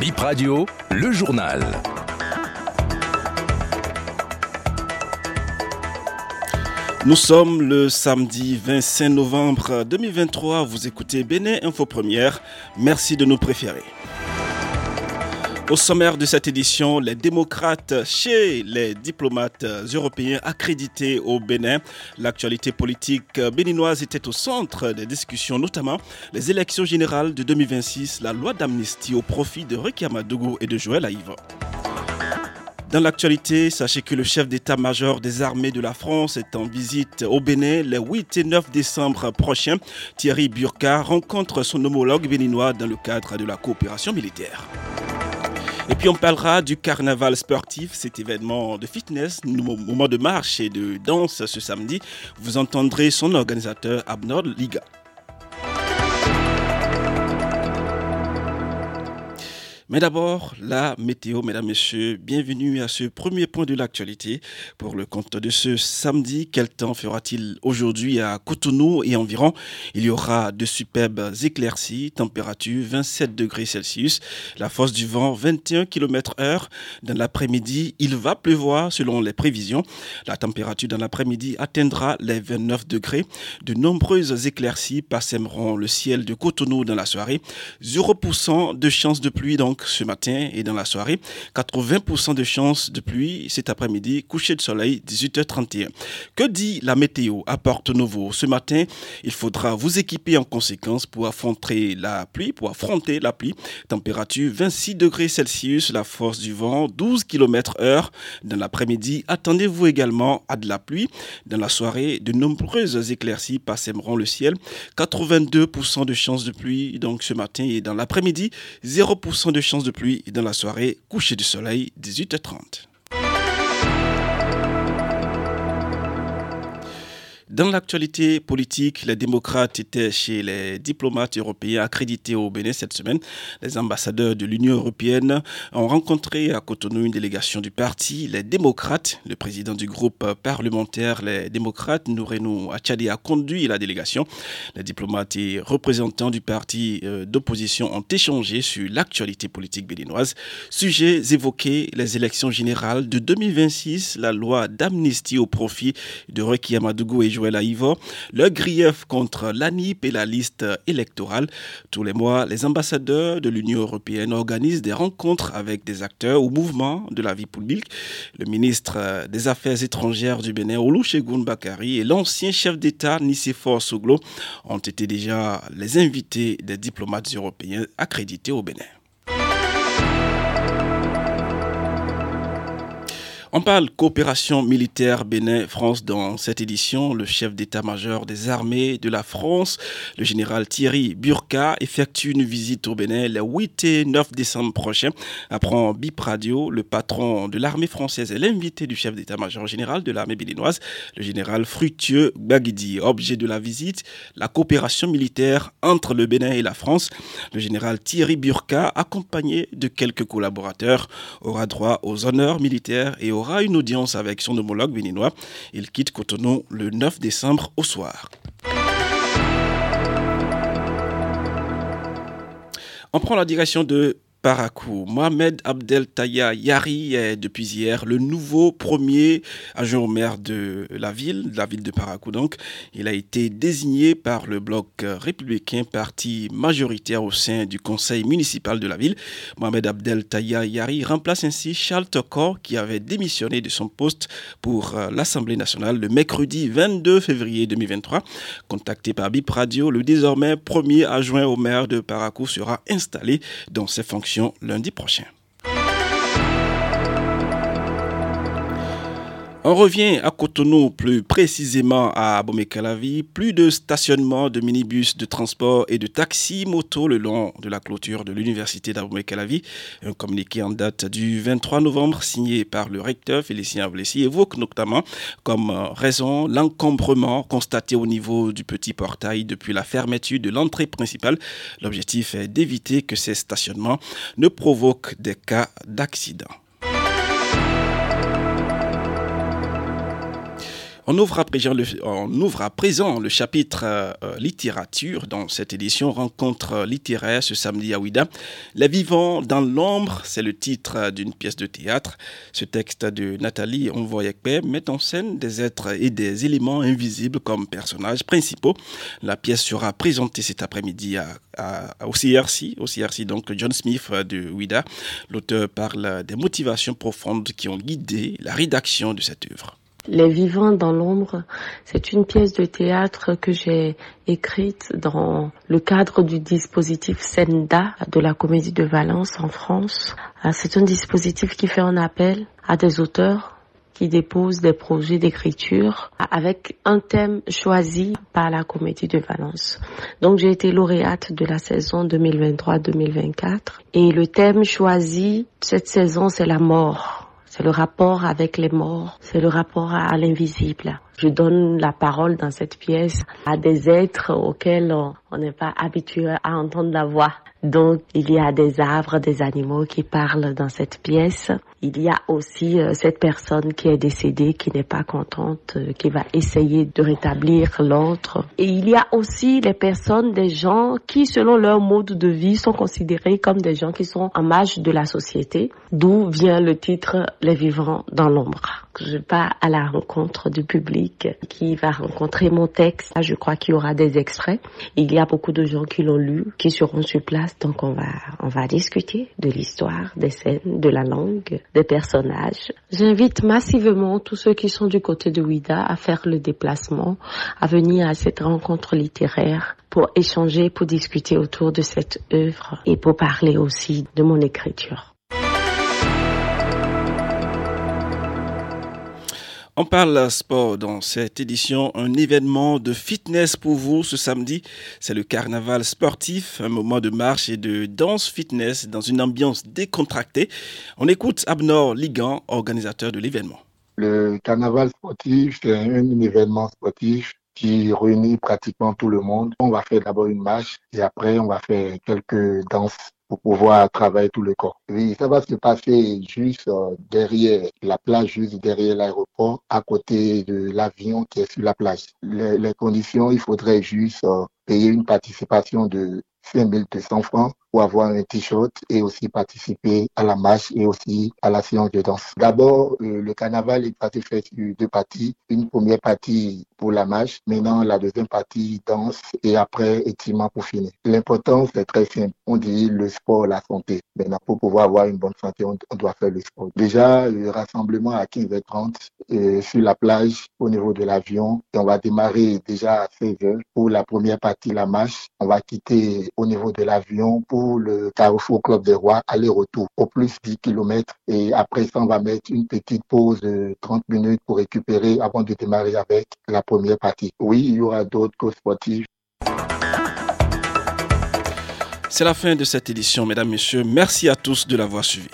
Bip Radio, le journal. Nous sommes le samedi 25 novembre 2023. Vous écoutez Bénin Info Première. Merci de nous préférer. Au sommaire de cette édition, les démocrates chez les diplomates européens accrédités au Bénin. L'actualité politique béninoise était au centre des discussions, notamment les élections générales de 2026, la loi d'amnistie au profit de Rekia Amadougou et de Joël Aïva. Dans l'actualité, sachez que le chef d'état-major des armées de la France est en visite au Bénin les 8 et 9 décembre prochains. Thierry Burka rencontre son homologue béninois dans le cadre de la coopération militaire. Et puis on parlera du carnaval sportif, cet événement de fitness, moment de marche et de danse ce samedi. Vous entendrez son organisateur Abnord Liga. Mais d'abord, la météo, mesdames, messieurs, bienvenue à ce premier point de l'actualité. Pour le compte de ce samedi, quel temps fera-t-il aujourd'hui à Cotonou et environ? Il y aura de superbes éclaircies, température 27 degrés Celsius, la force du vent 21 km heure. Dans l'après-midi, il va pleuvoir selon les prévisions. La température dans l'après-midi atteindra les 29 degrés. De nombreuses éclaircies passeront le ciel de Cotonou dans la soirée. 0% de chance de pluie donc ce matin et dans la soirée. 80% de chances de pluie cet après-midi, coucher de soleil 18h31. Que dit la météo à Porto Novo Ce matin, il faudra vous équiper en conséquence pour affronter la pluie, pour affronter la pluie. Température 26 degrés Celsius, la force du vent 12 km heure. Dans l'après-midi, attendez-vous également à de la pluie. Dans la soirée, de nombreuses éclaircies passeront le ciel. 82% de chances de pluie donc ce matin et dans l'après-midi, 0% de chance de pluie dans la soirée, coucher du soleil, 18h30. Dans l'actualité politique, les démocrates étaient chez les diplomates européens accrédités au Bénin cette semaine. Les ambassadeurs de l'Union européenne ont rencontré à Cotonou une délégation du parti, les démocrates. Le président du groupe parlementaire, les démocrates, Nourenou Achadi, a conduit la délégation. Les diplomates et représentants du parti d'opposition ont échangé sur l'actualité politique béninoise. Sujets évoqués, les élections générales de 2026, la loi d'amnistie au profit de Reiki Amadougou et Joël Aïvo, le grief contre l'ANIP et la liste électorale. Tous les mois, les ambassadeurs de l'Union européenne organisent des rencontres avec des acteurs ou mouvements de la vie publique. Le ministre des Affaires étrangères du Bénin, Olusegun Bakari, et l'ancien chef d'État Nicéphore Soglo ont été déjà les invités des diplomates européens accrédités au Bénin. On parle coopération militaire Bénin-France dans cette édition. Le chef d'état-major des armées de la France, le général Thierry Burka, effectue une visite au Bénin le 8 et 9 décembre prochain. Apprend Bip Radio, le patron de l'armée française et l'invité du chef d'état-major général de l'armée béninoise, le général Fructueux Bagidi. Objet de la visite, la coopération militaire entre le Bénin et la France. Le général Thierry Burka, accompagné de quelques collaborateurs, aura droit aux honneurs militaires et aux aura une audience avec son homologue béninois. Il quitte Cotonou le 9 décembre au soir. On prend la direction de Parakou. Mohamed Abdel Taya Yari est depuis hier le nouveau premier adjoint au maire de la ville, de la ville de Parakou donc. Il a été désigné par le bloc républicain, parti majoritaire au sein du conseil municipal de la ville. Mohamed Abdel Taya Yari remplace ainsi Charles Tokor qui avait démissionné de son poste pour l'Assemblée nationale le mercredi 22 février 2023. Contacté par Bip Radio, le désormais premier adjoint au maire de Parakou sera installé dans ses fonctions lundi prochain. On revient à Cotonou, plus précisément à Abomey-Calavi. Plus de stationnement de minibus de transport et de taxis moto le long de la clôture de l'université d'Abomey-Calavi. Un communiqué en date du 23 novembre signé par le recteur Félicien Avlessi évoque notamment comme raison l'encombrement constaté au niveau du petit portail depuis la fermeture de l'entrée principale. L'objectif est d'éviter que ces stationnements ne provoquent des cas d'accident. On ouvre à présent le, chapitre euh, littérature dans cette édition rencontre littéraire ce samedi à Ouida. Les vivants dans l'ombre, c'est le titre d'une pièce de théâtre. Ce texte de Nathalie Onvoyekpe met en scène des êtres et des éléments invisibles comme personnages principaux. La pièce sera présentée cet après-midi à, au CRC, au CRC donc John Smith de Ouida. L'auteur parle des motivations profondes qui ont guidé la rédaction de cette œuvre. Les Vivants dans l'ombre, c'est une pièce de théâtre que j'ai écrite dans le cadre du dispositif Senda de la Comédie de Valence en France. Ah, c'est un dispositif qui fait un appel à des auteurs qui déposent des projets d'écriture avec un thème choisi par la Comédie de Valence. Donc j'ai été lauréate de la saison 2023-2024 et le thème choisi cette saison c'est la mort. C'est le rapport avec les morts, c'est le rapport à l'invisible. Je donne la parole dans cette pièce à des êtres auxquels on n'est pas habitué à entendre la voix. Donc il y a des arbres, des animaux qui parlent dans cette pièce. Il y a aussi euh, cette personne qui est décédée, qui n'est pas contente, euh, qui va essayer de rétablir l'autre. Et il y a aussi les personnes, des gens qui, selon leur mode de vie, sont considérés comme des gens qui sont en marge de la société, d'où vient le titre Les vivants dans l'ombre je pars à la rencontre du public qui va rencontrer mon texte. Je crois qu'il y aura des extraits. Il y a beaucoup de gens qui l'ont lu, qui seront sur place. Donc on va, on va discuter de l'histoire, des scènes, de la langue, des personnages. J'invite massivement tous ceux qui sont du côté de Ouida à faire le déplacement, à venir à cette rencontre littéraire pour échanger, pour discuter autour de cette œuvre et pour parler aussi de mon écriture. On parle sport dans cette édition, un événement de fitness pour vous ce samedi. C'est le carnaval sportif, un moment de marche et de danse fitness dans une ambiance décontractée. On écoute Abnor Ligan, organisateur de l'événement. Le carnaval sportif, c'est un événement sportif qui réunit pratiquement tout le monde. On va faire d'abord une marche et après on va faire quelques danses pour pouvoir travailler tout le corps. Oui, ça va se passer juste euh, derrière la plage, juste derrière l'aéroport, à côté de l'avion qui est sur la plage. Les, conditions, il faudrait juste euh, payer une participation de 5200 francs pour avoir un t-shirt et aussi participer à la marche et aussi à la séance de danse. D'abord, euh, le carnaval est parti fait sur deux parties. Une première partie pour la marche, maintenant la deuxième partie danse et après étirement pour finir. L'important, c'est très simple. On dit le sport, la santé. Maintenant, pour pouvoir avoir une bonne santé, on, doit faire le sport. Déjà, le rassemblement à 15h30 euh, sur la plage au niveau de l'avion et on va démarrer déjà à 16h pour la première partie, la marche. On va quitter au niveau de l'avion pour le Carrefour Club des Rois, aller-retour, au plus 10 km. Et après ça, on va mettre une petite pause de 30 minutes pour récupérer avant de démarrer avec la première partie. Oui, il y aura d'autres courses sportives. C'est la fin de cette édition, mesdames, messieurs. Merci à tous de l'avoir suivi.